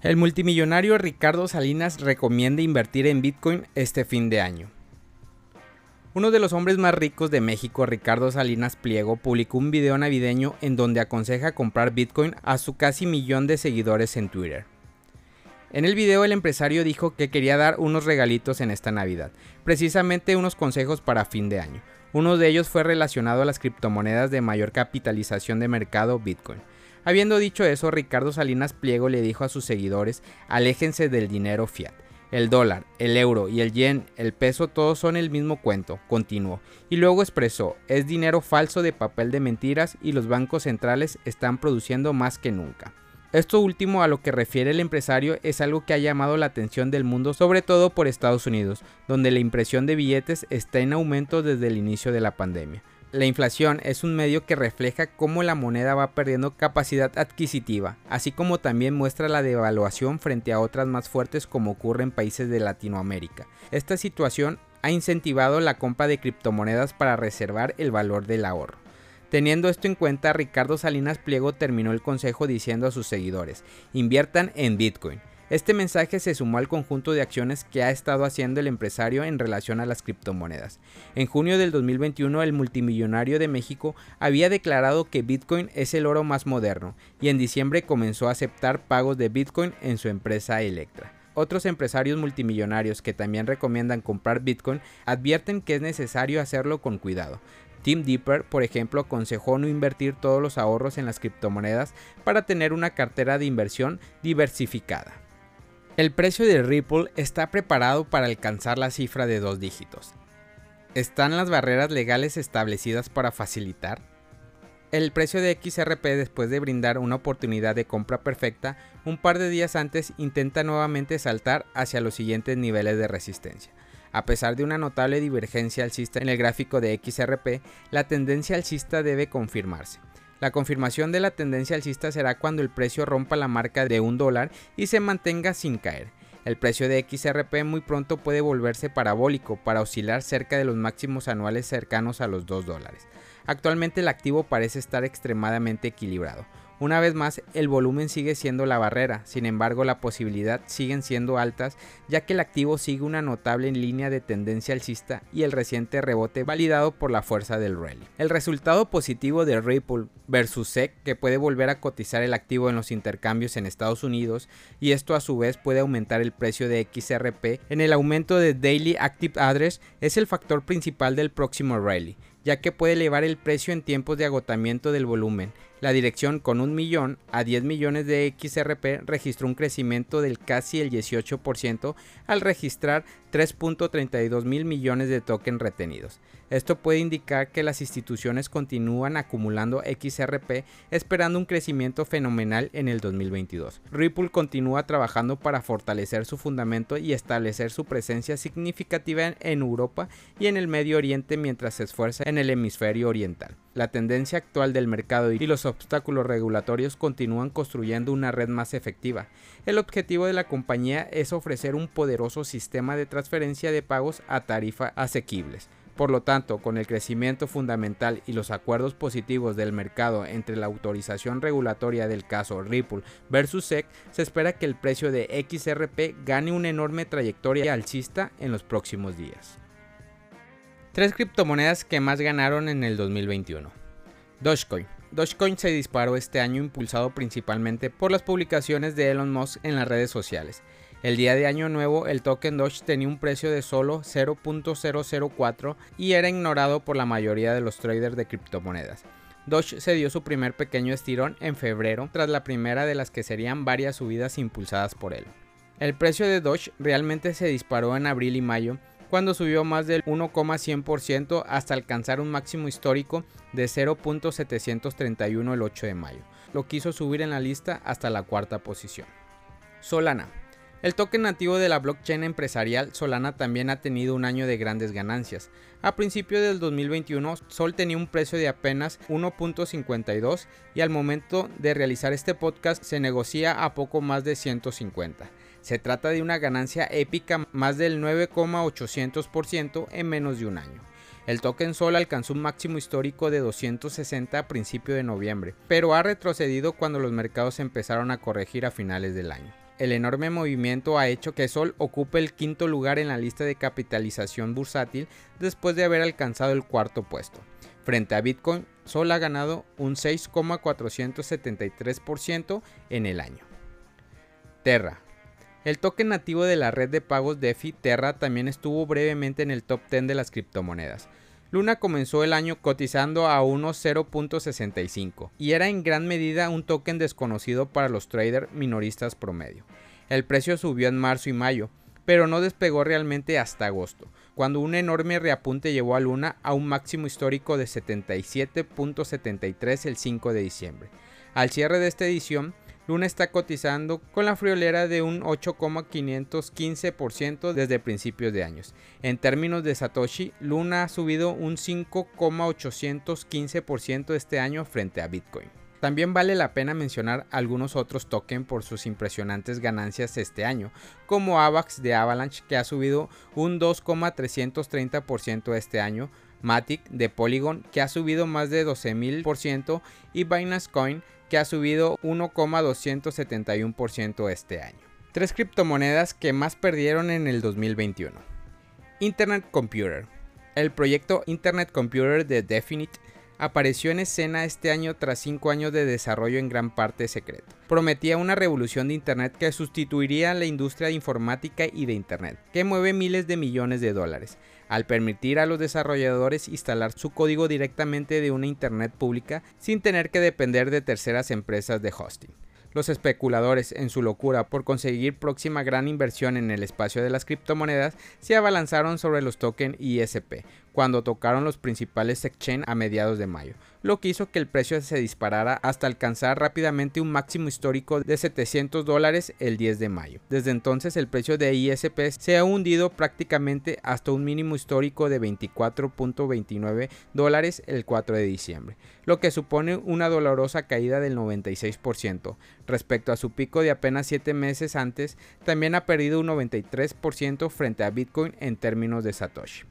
El multimillonario Ricardo Salinas recomienda invertir en Bitcoin este fin de año. Uno de los hombres más ricos de México, Ricardo Salinas Pliego, publicó un video navideño en donde aconseja comprar Bitcoin a su casi millón de seguidores en Twitter. En el video el empresario dijo que quería dar unos regalitos en esta Navidad, precisamente unos consejos para fin de año. Uno de ellos fue relacionado a las criptomonedas de mayor capitalización de mercado Bitcoin. Habiendo dicho eso, Ricardo Salinas Pliego le dijo a sus seguidores, aléjense del dinero fiat. El dólar, el euro y el yen, el peso, todos son el mismo cuento, continuó. Y luego expresó, es dinero falso de papel de mentiras y los bancos centrales están produciendo más que nunca. Esto último a lo que refiere el empresario es algo que ha llamado la atención del mundo, sobre todo por Estados Unidos, donde la impresión de billetes está en aumento desde el inicio de la pandemia. La inflación es un medio que refleja cómo la moneda va perdiendo capacidad adquisitiva, así como también muestra la devaluación frente a otras más fuertes como ocurre en países de Latinoamérica. Esta situación ha incentivado la compra de criptomonedas para reservar el valor del ahorro. Teniendo esto en cuenta, Ricardo Salinas Pliego terminó el consejo diciendo a sus seguidores, inviertan en Bitcoin. Este mensaje se sumó al conjunto de acciones que ha estado haciendo el empresario en relación a las criptomonedas. En junio del 2021 el multimillonario de México había declarado que Bitcoin es el oro más moderno y en diciembre comenzó a aceptar pagos de Bitcoin en su empresa Electra. Otros empresarios multimillonarios que también recomiendan comprar Bitcoin advierten que es necesario hacerlo con cuidado. Tim Dipper, por ejemplo, aconsejó no invertir todos los ahorros en las criptomonedas para tener una cartera de inversión diversificada. El precio de Ripple está preparado para alcanzar la cifra de dos dígitos. ¿Están las barreras legales establecidas para facilitar? El precio de XRP después de brindar una oportunidad de compra perfecta, un par de días antes intenta nuevamente saltar hacia los siguientes niveles de resistencia. A pesar de una notable divergencia alcista en el gráfico de XRP, la tendencia alcista debe confirmarse. La confirmación de la tendencia alcista será cuando el precio rompa la marca de un dólar y se mantenga sin caer. El precio de XRP muy pronto puede volverse parabólico para oscilar cerca de los máximos anuales cercanos a los 2 dólares. Actualmente el activo parece estar extremadamente equilibrado, una vez más, el volumen sigue siendo la barrera, sin embargo la posibilidad siguen siendo altas ya que el activo sigue una notable línea de tendencia alcista y el reciente rebote validado por la fuerza del rally. El resultado positivo de Ripple versus SEC que puede volver a cotizar el activo en los intercambios en Estados Unidos y esto a su vez puede aumentar el precio de XRP en el aumento de Daily Active Address es el factor principal del próximo rally ya que puede elevar el precio en tiempos de agotamiento del volumen. La dirección con un millón a 10 millones de XRP registró un crecimiento del casi el 18% al registrar 3.32 mil millones de tokens retenidos. Esto puede indicar que las instituciones continúan acumulando XRP esperando un crecimiento fenomenal en el 2022. Ripple continúa trabajando para fortalecer su fundamento y establecer su presencia significativa en Europa y en el Medio Oriente mientras se esfuerza en el hemisferio oriental. La tendencia actual del mercado y los obstáculos regulatorios continúan construyendo una red más efectiva. El objetivo de la compañía es ofrecer un poderoso sistema de transferencia de pagos a tarifa asequibles. Por lo tanto, con el crecimiento fundamental y los acuerdos positivos del mercado entre la autorización regulatoria del caso Ripple versus SEC, se espera que el precio de XRP gane una enorme trayectoria alcista en los próximos días. Tres criptomonedas que más ganaron en el 2021. Dogecoin. Dogecoin se disparó este año impulsado principalmente por las publicaciones de Elon Musk en las redes sociales. El día de año nuevo el token Doge tenía un precio de solo 0.004 y era ignorado por la mayoría de los traders de criptomonedas. Doge se dio su primer pequeño estirón en febrero tras la primera de las que serían varias subidas impulsadas por él. El precio de Doge realmente se disparó en abril y mayo cuando subió más del 1,100% hasta alcanzar un máximo histórico de 0.731 el 8 de mayo. Lo quiso subir en la lista hasta la cuarta posición. Solana. El token nativo de la blockchain empresarial Solana también ha tenido un año de grandes ganancias. A principios del 2021, Sol tenía un precio de apenas 1.52 y al momento de realizar este podcast se negocia a poco más de 150. Se trata de una ganancia épica más del 9,800% en menos de un año. El token Sol alcanzó un máximo histórico de 260 a principio de noviembre, pero ha retrocedido cuando los mercados empezaron a corregir a finales del año. El enorme movimiento ha hecho que Sol ocupe el quinto lugar en la lista de capitalización bursátil después de haber alcanzado el cuarto puesto. Frente a Bitcoin, Sol ha ganado un 6,473% en el año. Terra. El token nativo de la red de pagos DeFi Terra también estuvo brevemente en el top 10 de las criptomonedas. Luna comenzó el año cotizando a unos 0.65 y era en gran medida un token desconocido para los traders minoristas promedio. El precio subió en marzo y mayo, pero no despegó realmente hasta agosto, cuando un enorme reapunte llevó a Luna a un máximo histórico de 77.73 el 5 de diciembre. Al cierre de esta edición, Luna está cotizando con la friolera de un 8,515% desde principios de años. En términos de Satoshi, Luna ha subido un 5,815% este año frente a Bitcoin. También vale la pena mencionar algunos otros tokens por sus impresionantes ganancias este año, como AVAX de Avalanche que ha subido un 2,330% este año, Matic de Polygon que ha subido más de 12.000% y Binance Coin que ha subido 1,271% este año. Tres criptomonedas que más perdieron en el 2021. Internet Computer. El proyecto Internet Computer de Definite apareció en escena este año tras 5 años de desarrollo en gran parte secreto. Prometía una revolución de Internet que sustituiría la industria de informática y de Internet, que mueve miles de millones de dólares, al permitir a los desarrolladores instalar su código directamente de una Internet pública sin tener que depender de terceras empresas de hosting. Los especuladores, en su locura por conseguir próxima gran inversión en el espacio de las criptomonedas, se abalanzaron sobre los tokens ISP, cuando tocaron los principales exchange a mediados de mayo, lo que hizo que el precio se disparara hasta alcanzar rápidamente un máximo histórico de 700 dólares el 10 de mayo. Desde entonces el precio de ISP se ha hundido prácticamente hasta un mínimo histórico de 24.29 dólares el 4 de diciembre, lo que supone una dolorosa caída del 96%. Respecto a su pico de apenas 7 meses antes, también ha perdido un 93% frente a Bitcoin en términos de Satoshi.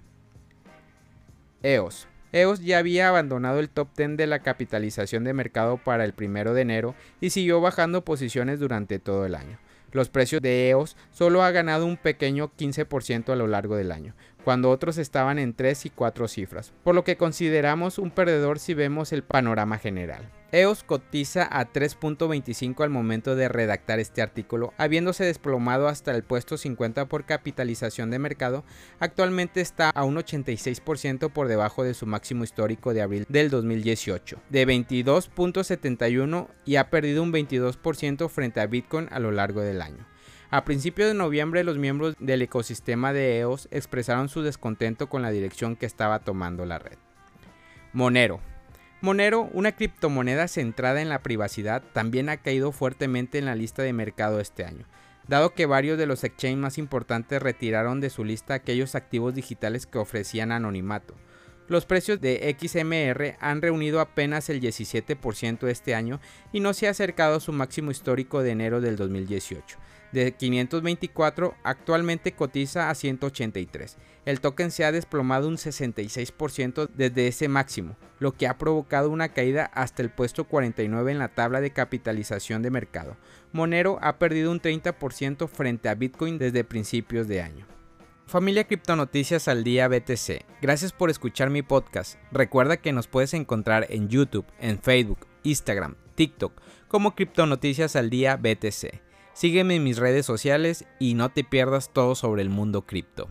EOS. EOS ya había abandonado el top 10 de la capitalización de mercado para el primero de enero y siguió bajando posiciones durante todo el año. Los precios de EOS solo ha ganado un pequeño 15% a lo largo del año, cuando otros estaban en 3 y 4 cifras, por lo que consideramos un perdedor si vemos el panorama general. EOS cotiza a 3.25 al momento de redactar este artículo, habiéndose desplomado hasta el puesto 50 por capitalización de mercado, actualmente está a un 86% por debajo de su máximo histórico de abril del 2018, de 22.71 y ha perdido un 22% frente a Bitcoin a lo largo del año. A principios de noviembre los miembros del ecosistema de EOS expresaron su descontento con la dirección que estaba tomando la red. Monero. Monero, una criptomoneda centrada en la privacidad, también ha caído fuertemente en la lista de mercado este año, dado que varios de los exchanges más importantes retiraron de su lista aquellos activos digitales que ofrecían anonimato. Los precios de XMR han reunido apenas el 17% este año y no se ha acercado a su máximo histórico de enero del 2018 de 524 actualmente cotiza a 183. El token se ha desplomado un 66% desde ese máximo, lo que ha provocado una caída hasta el puesto 49 en la tabla de capitalización de mercado. Monero ha perdido un 30% frente a Bitcoin desde principios de año. Familia Criptonoticias al Día BTC, gracias por escuchar mi podcast. Recuerda que nos puedes encontrar en YouTube, en Facebook, Instagram, TikTok como Criptonoticias al Día BTC. Sígueme en mis redes sociales y no te pierdas todo sobre el mundo cripto.